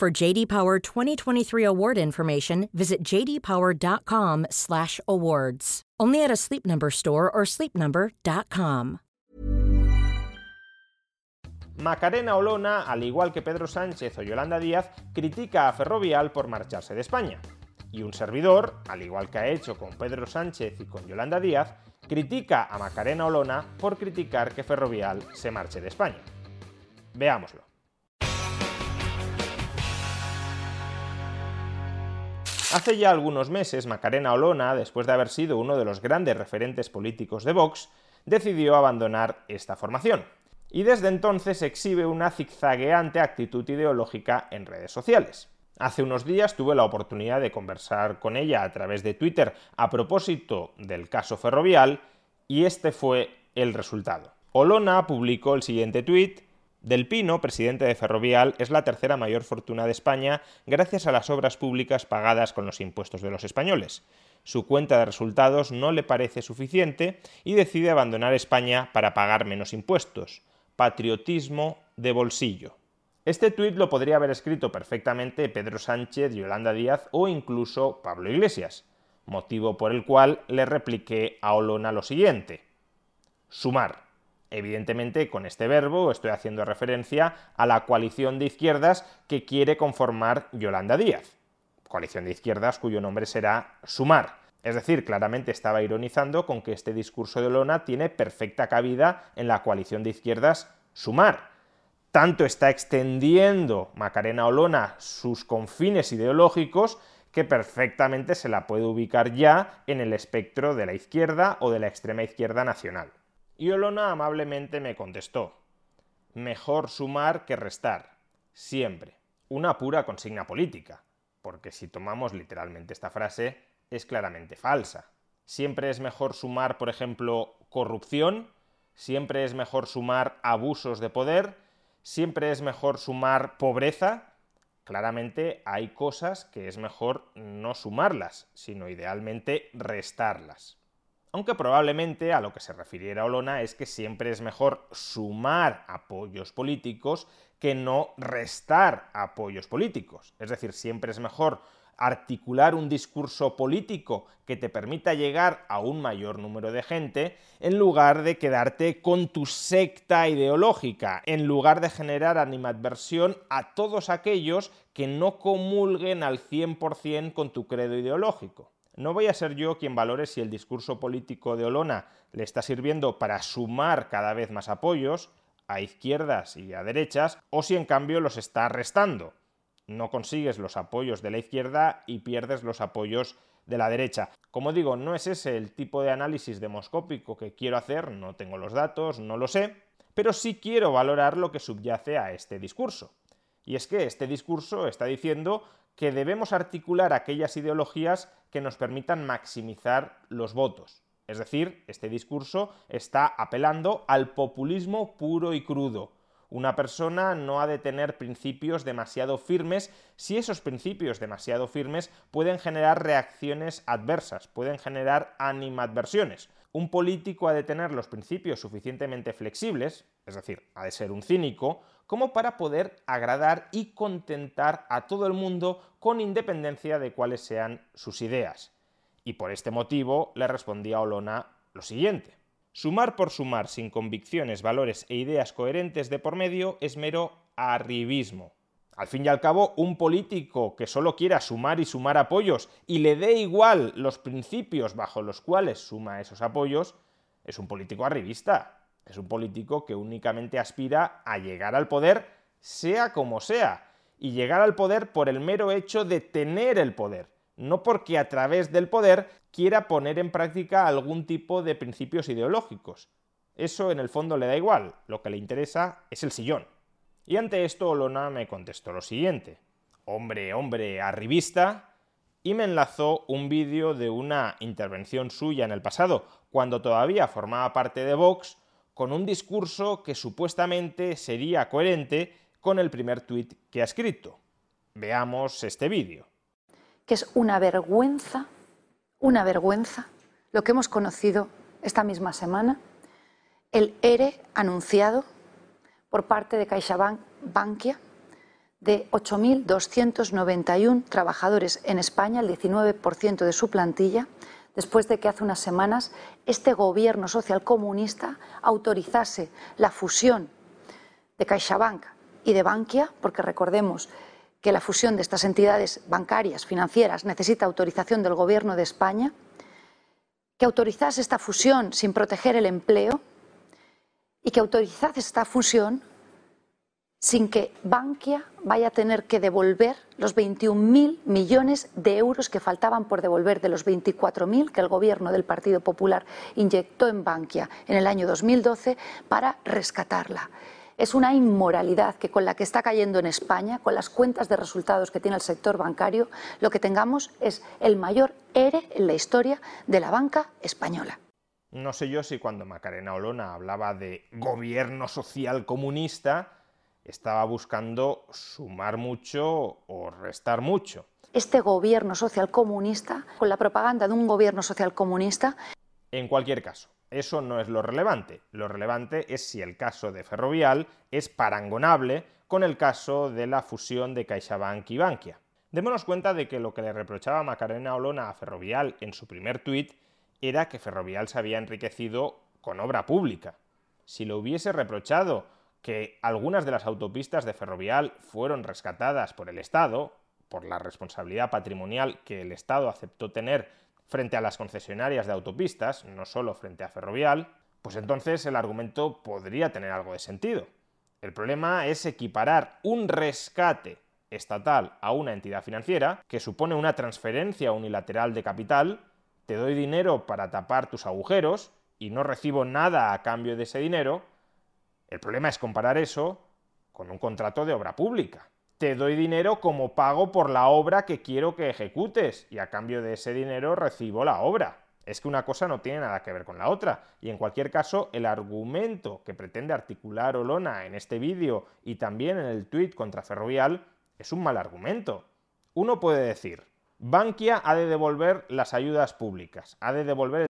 For JD Power 2023 award information, visit jdpower.com/awards. Only at a Sleep Number store or sleepnumber.com. Macarena Olona, al igual que Pedro Sánchez o Yolanda Díaz, critica a Ferrovial por marcharse de España. Y un servidor, al igual que ha hecho con Pedro Sánchez y con Yolanda Díaz, critica a Macarena Olona por criticar que Ferrovial se marche de España. Veámoslo. Hace ya algunos meses, Macarena Olona, después de haber sido uno de los grandes referentes políticos de Vox, decidió abandonar esta formación. Y desde entonces exhibe una zigzagueante actitud ideológica en redes sociales. Hace unos días tuve la oportunidad de conversar con ella a través de Twitter a propósito del caso ferrovial y este fue el resultado. Olona publicó el siguiente tuit del Pino, presidente de Ferrovial, es la tercera mayor fortuna de España gracias a las obras públicas pagadas con los impuestos de los españoles. Su cuenta de resultados no le parece suficiente y decide abandonar España para pagar menos impuestos. Patriotismo de bolsillo. Este tuit lo podría haber escrito perfectamente Pedro Sánchez, Yolanda Díaz o incluso Pablo Iglesias, motivo por el cual le repliqué a Olona lo siguiente. Sumar. Evidentemente, con este verbo estoy haciendo referencia a la coalición de izquierdas que quiere conformar Yolanda Díaz. Coalición de izquierdas cuyo nombre será Sumar. Es decir, claramente estaba ironizando con que este discurso de Olona tiene perfecta cabida en la coalición de izquierdas Sumar. Tanto está extendiendo Macarena Olona sus confines ideológicos que perfectamente se la puede ubicar ya en el espectro de la izquierda o de la extrema izquierda nacional. Y Olona amablemente me contestó, mejor sumar que restar, siempre. Una pura consigna política, porque si tomamos literalmente esta frase, es claramente falsa. Siempre es mejor sumar, por ejemplo, corrupción, siempre es mejor sumar abusos de poder, siempre es mejor sumar pobreza. Claramente hay cosas que es mejor no sumarlas, sino idealmente restarlas. Aunque probablemente a lo que se refiriera Olona es que siempre es mejor sumar apoyos políticos que no restar apoyos políticos. Es decir, siempre es mejor articular un discurso político que te permita llegar a un mayor número de gente, en lugar de quedarte con tu secta ideológica, en lugar de generar animadversión a todos aquellos que no comulguen al 100% con tu credo ideológico. No voy a ser yo quien valore si el discurso político de Olona le está sirviendo para sumar cada vez más apoyos a izquierdas y a derechas, o si en cambio los está restando. No consigues los apoyos de la izquierda y pierdes los apoyos de la derecha. Como digo, no es ese el tipo de análisis demoscópico que quiero hacer, no tengo los datos, no lo sé, pero sí quiero valorar lo que subyace a este discurso. Y es que este discurso está diciendo que debemos articular aquellas ideologías que nos permitan maximizar los votos. Es decir, este discurso está apelando al populismo puro y crudo. Una persona no ha de tener principios demasiado firmes si esos principios demasiado firmes pueden generar reacciones adversas, pueden generar animadversiones. Un político ha de tener los principios suficientemente flexibles, es decir, ha de ser un cínico, como para poder agradar y contentar a todo el mundo con independencia de cuáles sean sus ideas. Y por este motivo le respondí a Olona lo siguiente. Sumar por sumar sin convicciones, valores e ideas coherentes de por medio es mero arribismo. Al fin y al cabo, un político que solo quiera sumar y sumar apoyos y le dé igual los principios bajo los cuales suma esos apoyos, es un político arribista. Es un político que únicamente aspira a llegar al poder, sea como sea, y llegar al poder por el mero hecho de tener el poder, no porque a través del poder quiera poner en práctica algún tipo de principios ideológicos. Eso en el fondo le da igual, lo que le interesa es el sillón. Y ante esto Olona me contestó lo siguiente. hombre, hombre, arribista, y me enlazó un vídeo de una intervención suya en el pasado, cuando todavía formaba parte de Vox, con un discurso que supuestamente sería coherente con el primer tuit que ha escrito. Veamos este vídeo. Que es una vergüenza, una vergüenza, lo que hemos conocido esta misma semana, el ERE anunciado por parte de CaixaBank de 8.291 trabajadores en España, el 19% de su plantilla, después de que hace unas semanas este gobierno social comunista autorizase la fusión de CaixaBank y de Bankia, porque recordemos que la fusión de estas entidades bancarias, financieras, necesita autorización del Gobierno de España, que autorizase esta fusión sin proteger el empleo y que autorizase esta fusión sin que Bankia vaya a tener que devolver los 21.000 millones de euros que faltaban por devolver de los 24.000 que el gobierno del Partido Popular inyectó en Bankia en el año 2012 para rescatarla. Es una inmoralidad que con la que está cayendo en España, con las cuentas de resultados que tiene el sector bancario, lo que tengamos es el mayor ERE en la historia de la banca española. No sé yo si cuando Macarena Olona hablaba de gobierno social comunista, estaba buscando sumar mucho o restar mucho. Este gobierno social comunista, con la propaganda de un gobierno social comunista. En cualquier caso, eso no es lo relevante. Lo relevante es si el caso de Ferrovial es parangonable con el caso de la fusión de CaixaBank y Bankia. Démonos cuenta de que lo que le reprochaba Macarena Olona a Ferrovial en su primer tuit era que Ferrovial se había enriquecido con obra pública. Si lo hubiese reprochado que algunas de las autopistas de Ferrovial fueron rescatadas por el Estado, por la responsabilidad patrimonial que el Estado aceptó tener frente a las concesionarias de autopistas, no solo frente a Ferrovial, pues entonces el argumento podría tener algo de sentido. El problema es equiparar un rescate estatal a una entidad financiera, que supone una transferencia unilateral de capital, te doy dinero para tapar tus agujeros y no recibo nada a cambio de ese dinero, el problema es comparar eso con un contrato de obra pública. Te doy dinero como pago por la obra que quiero que ejecutes y a cambio de ese dinero recibo la obra. Es que una cosa no tiene nada que ver con la otra. Y en cualquier caso, el argumento que pretende articular Olona en este vídeo y también en el tuit contra Ferrovial es un mal argumento. Uno puede decir, Bankia ha de devolver las ayudas públicas, ha de devolver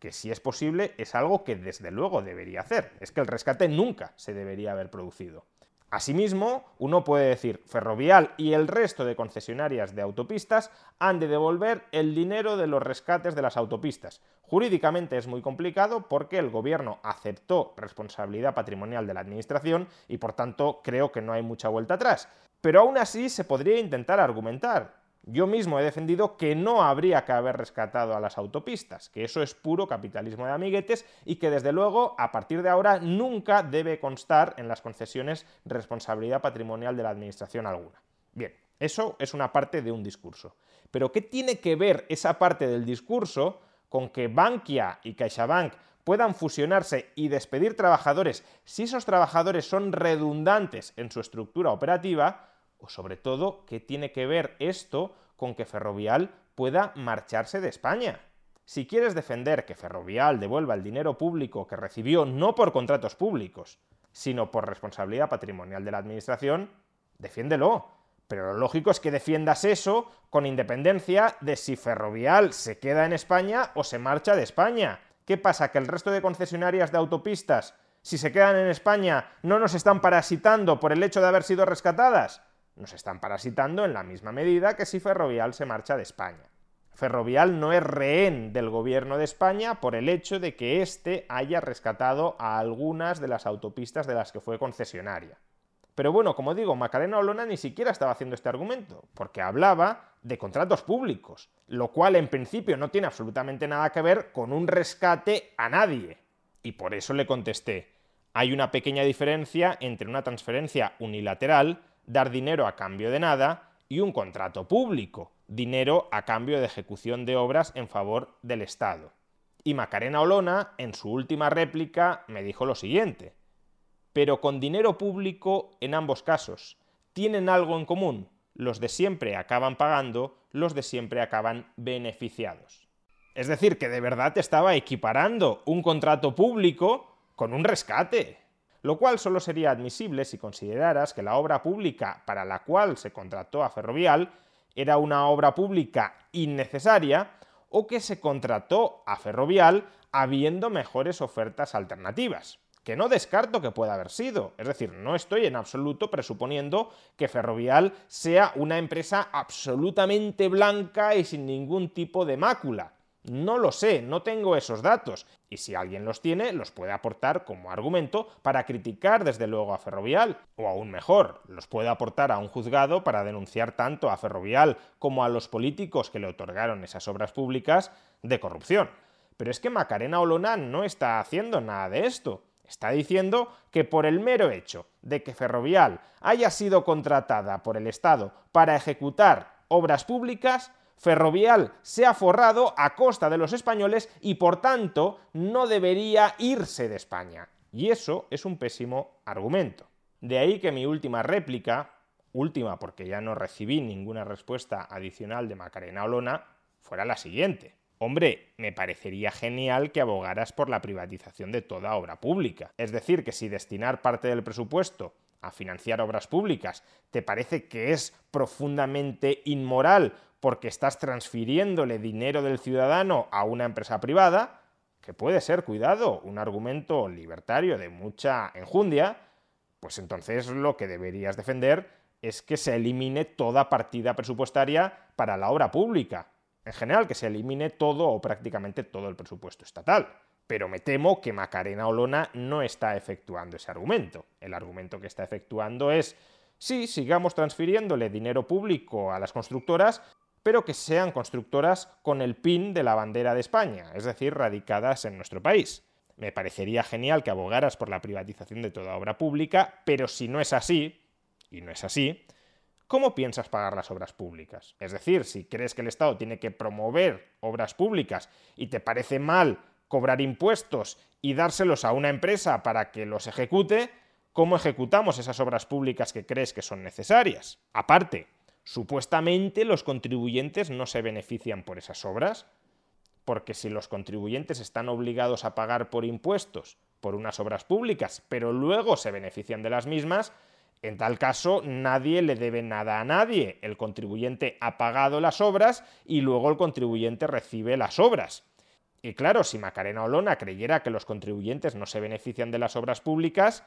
Que si es posible es algo que desde luego debería hacer. Es que el rescate nunca se debería haber producido. Asimismo, uno puede decir, Ferrovial y el resto de concesionarias de autopistas han de devolver el dinero de los rescates de las autopistas. Jurídicamente es muy complicado porque el gobierno aceptó responsabilidad patrimonial de la administración y por tanto creo que no hay mucha vuelta atrás. Pero aún así se podría intentar argumentar. Yo mismo he defendido que no habría que haber rescatado a las autopistas, que eso es puro capitalismo de amiguetes y que desde luego a partir de ahora nunca debe constar en las concesiones responsabilidad patrimonial de la administración alguna. Bien, Eso es una parte de un discurso. Pero ¿qué tiene que ver esa parte del discurso con que Bankia y CaixaBank puedan fusionarse y despedir trabajadores si esos trabajadores son redundantes en su estructura operativa? O sobre todo, ¿qué tiene que ver esto con que Ferrovial pueda marcharse de España? Si quieres defender que Ferrovial devuelva el dinero público que recibió no por contratos públicos, sino por responsabilidad patrimonial de la Administración, defiéndelo. Pero lo lógico es que defiendas eso con independencia de si Ferrovial se queda en España o se marcha de España. ¿Qué pasa? ¿Que el resto de concesionarias de autopistas, si se quedan en España, no nos están parasitando por el hecho de haber sido rescatadas? Nos están parasitando en la misma medida que si Ferrovial se marcha de España. Ferrovial no es rehén del gobierno de España por el hecho de que éste haya rescatado a algunas de las autopistas de las que fue concesionaria. Pero bueno, como digo, Macarena Olona ni siquiera estaba haciendo este argumento, porque hablaba de contratos públicos, lo cual en principio no tiene absolutamente nada que ver con un rescate a nadie. Y por eso le contesté, hay una pequeña diferencia entre una transferencia unilateral, dar dinero a cambio de nada, y un contrato público, dinero a cambio de ejecución de obras en favor del Estado. Y Macarena Olona, en su última réplica, me dijo lo siguiente, pero con dinero público en ambos casos. Tienen algo en común. Los de siempre acaban pagando, los de siempre acaban beneficiados. Es decir, que de verdad estaba equiparando un contrato público con un rescate. Lo cual solo sería admisible si consideraras que la obra pública para la cual se contrató a Ferrovial era una obra pública innecesaria o que se contrató a Ferrovial habiendo mejores ofertas alternativas que no descarto que pueda haber sido. Es decir, no estoy en absoluto presuponiendo que Ferrovial sea una empresa absolutamente blanca y sin ningún tipo de mácula. No lo sé, no tengo esos datos. Y si alguien los tiene, los puede aportar como argumento para criticar desde luego a Ferrovial. O aún mejor, los puede aportar a un juzgado para denunciar tanto a Ferrovial como a los políticos que le otorgaron esas obras públicas de corrupción. Pero es que Macarena Olona no está haciendo nada de esto. Está diciendo que por el mero hecho de que Ferrovial haya sido contratada por el Estado para ejecutar obras públicas, Ferrovial se ha forrado a costa de los españoles y por tanto no debería irse de España. Y eso es un pésimo argumento. De ahí que mi última réplica, última porque ya no recibí ninguna respuesta adicional de Macarena Olona, fuera la siguiente. Hombre, me parecería genial que abogaras por la privatización de toda obra pública. Es decir, que si destinar parte del presupuesto a financiar obras públicas te parece que es profundamente inmoral porque estás transfiriéndole dinero del ciudadano a una empresa privada, que puede ser, cuidado, un argumento libertario de mucha enjundia, pues entonces lo que deberías defender es que se elimine toda partida presupuestaria para la obra pública, en general, que se elimine todo o prácticamente todo el presupuesto estatal. Pero me temo que Macarena Olona no está efectuando ese argumento. El argumento que está efectuando es, sí, sigamos transfiriéndole dinero público a las constructoras, pero que sean constructoras con el PIN de la bandera de España, es decir, radicadas en nuestro país. Me parecería genial que abogaras por la privatización de toda obra pública, pero si no es así, y no es así, ¿cómo piensas pagar las obras públicas? Es decir, si crees que el Estado tiene que promover obras públicas y te parece mal cobrar impuestos y dárselos a una empresa para que los ejecute, ¿cómo ejecutamos esas obras públicas que crees que son necesarias? Aparte, supuestamente los contribuyentes no se benefician por esas obras, porque si los contribuyentes están obligados a pagar por impuestos por unas obras públicas, pero luego se benefician de las mismas, en tal caso, nadie le debe nada a nadie. El contribuyente ha pagado las obras y luego el contribuyente recibe las obras. Y claro, si Macarena Olona creyera que los contribuyentes no se benefician de las obras públicas,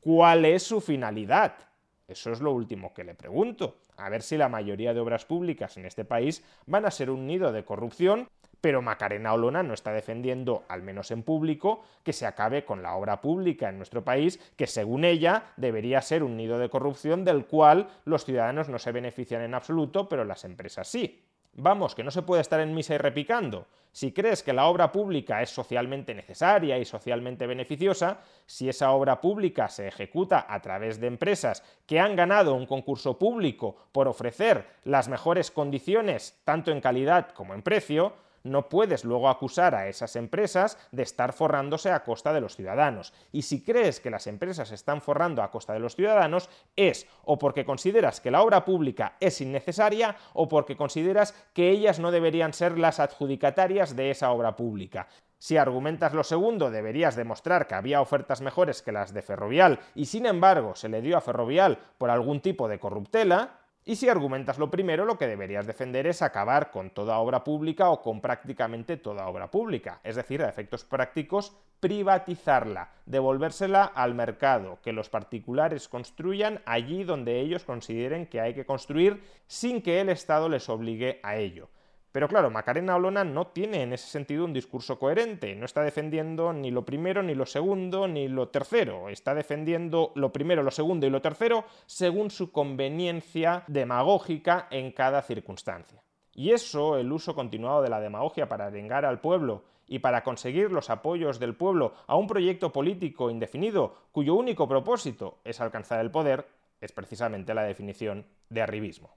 ¿cuál es su finalidad? Eso es lo último que le pregunto. A ver si la mayoría de obras públicas en este país van a ser un nido de corrupción pero Macarena Olona no está defendiendo, al menos en público, que se acabe con la obra pública en nuestro país, que según ella debería ser un nido de corrupción del cual los ciudadanos no se benefician en absoluto, pero las empresas sí. Vamos, que no se puede estar en misa y repicando. Si crees que la obra pública es socialmente necesaria y socialmente beneficiosa, si esa obra pública se ejecuta a través de empresas que han ganado un concurso público por ofrecer las mejores condiciones, tanto en calidad como en precio, no puedes luego acusar a esas empresas de estar forrándose a costa de los ciudadanos. Y si crees que las empresas están forrando a costa de los ciudadanos, es o porque consideras que la obra pública es innecesaria o porque consideras que ellas no deberían ser las adjudicatarias de esa obra pública. Si argumentas lo segundo, deberías demostrar que había ofertas mejores que las de Ferrovial y sin embargo se le dio a Ferrovial por algún tipo de corruptela, y si argumentas lo primero, lo que deberías defender es acabar con toda obra pública o con prácticamente toda obra pública, es decir, a efectos prácticos, privatizarla, devolvérsela al mercado, que los particulares construyan allí donde ellos consideren que hay que construir sin que el Estado les obligue a ello. Pero claro, Macarena Olona no tiene en ese sentido un discurso coherente, no está defendiendo ni lo primero, ni lo segundo, ni lo tercero, está defendiendo lo primero, lo segundo y lo tercero según su conveniencia demagógica en cada circunstancia. Y eso, el uso continuado de la demagogia para arengar al pueblo y para conseguir los apoyos del pueblo a un proyecto político indefinido cuyo único propósito es alcanzar el poder, es precisamente la definición de arribismo.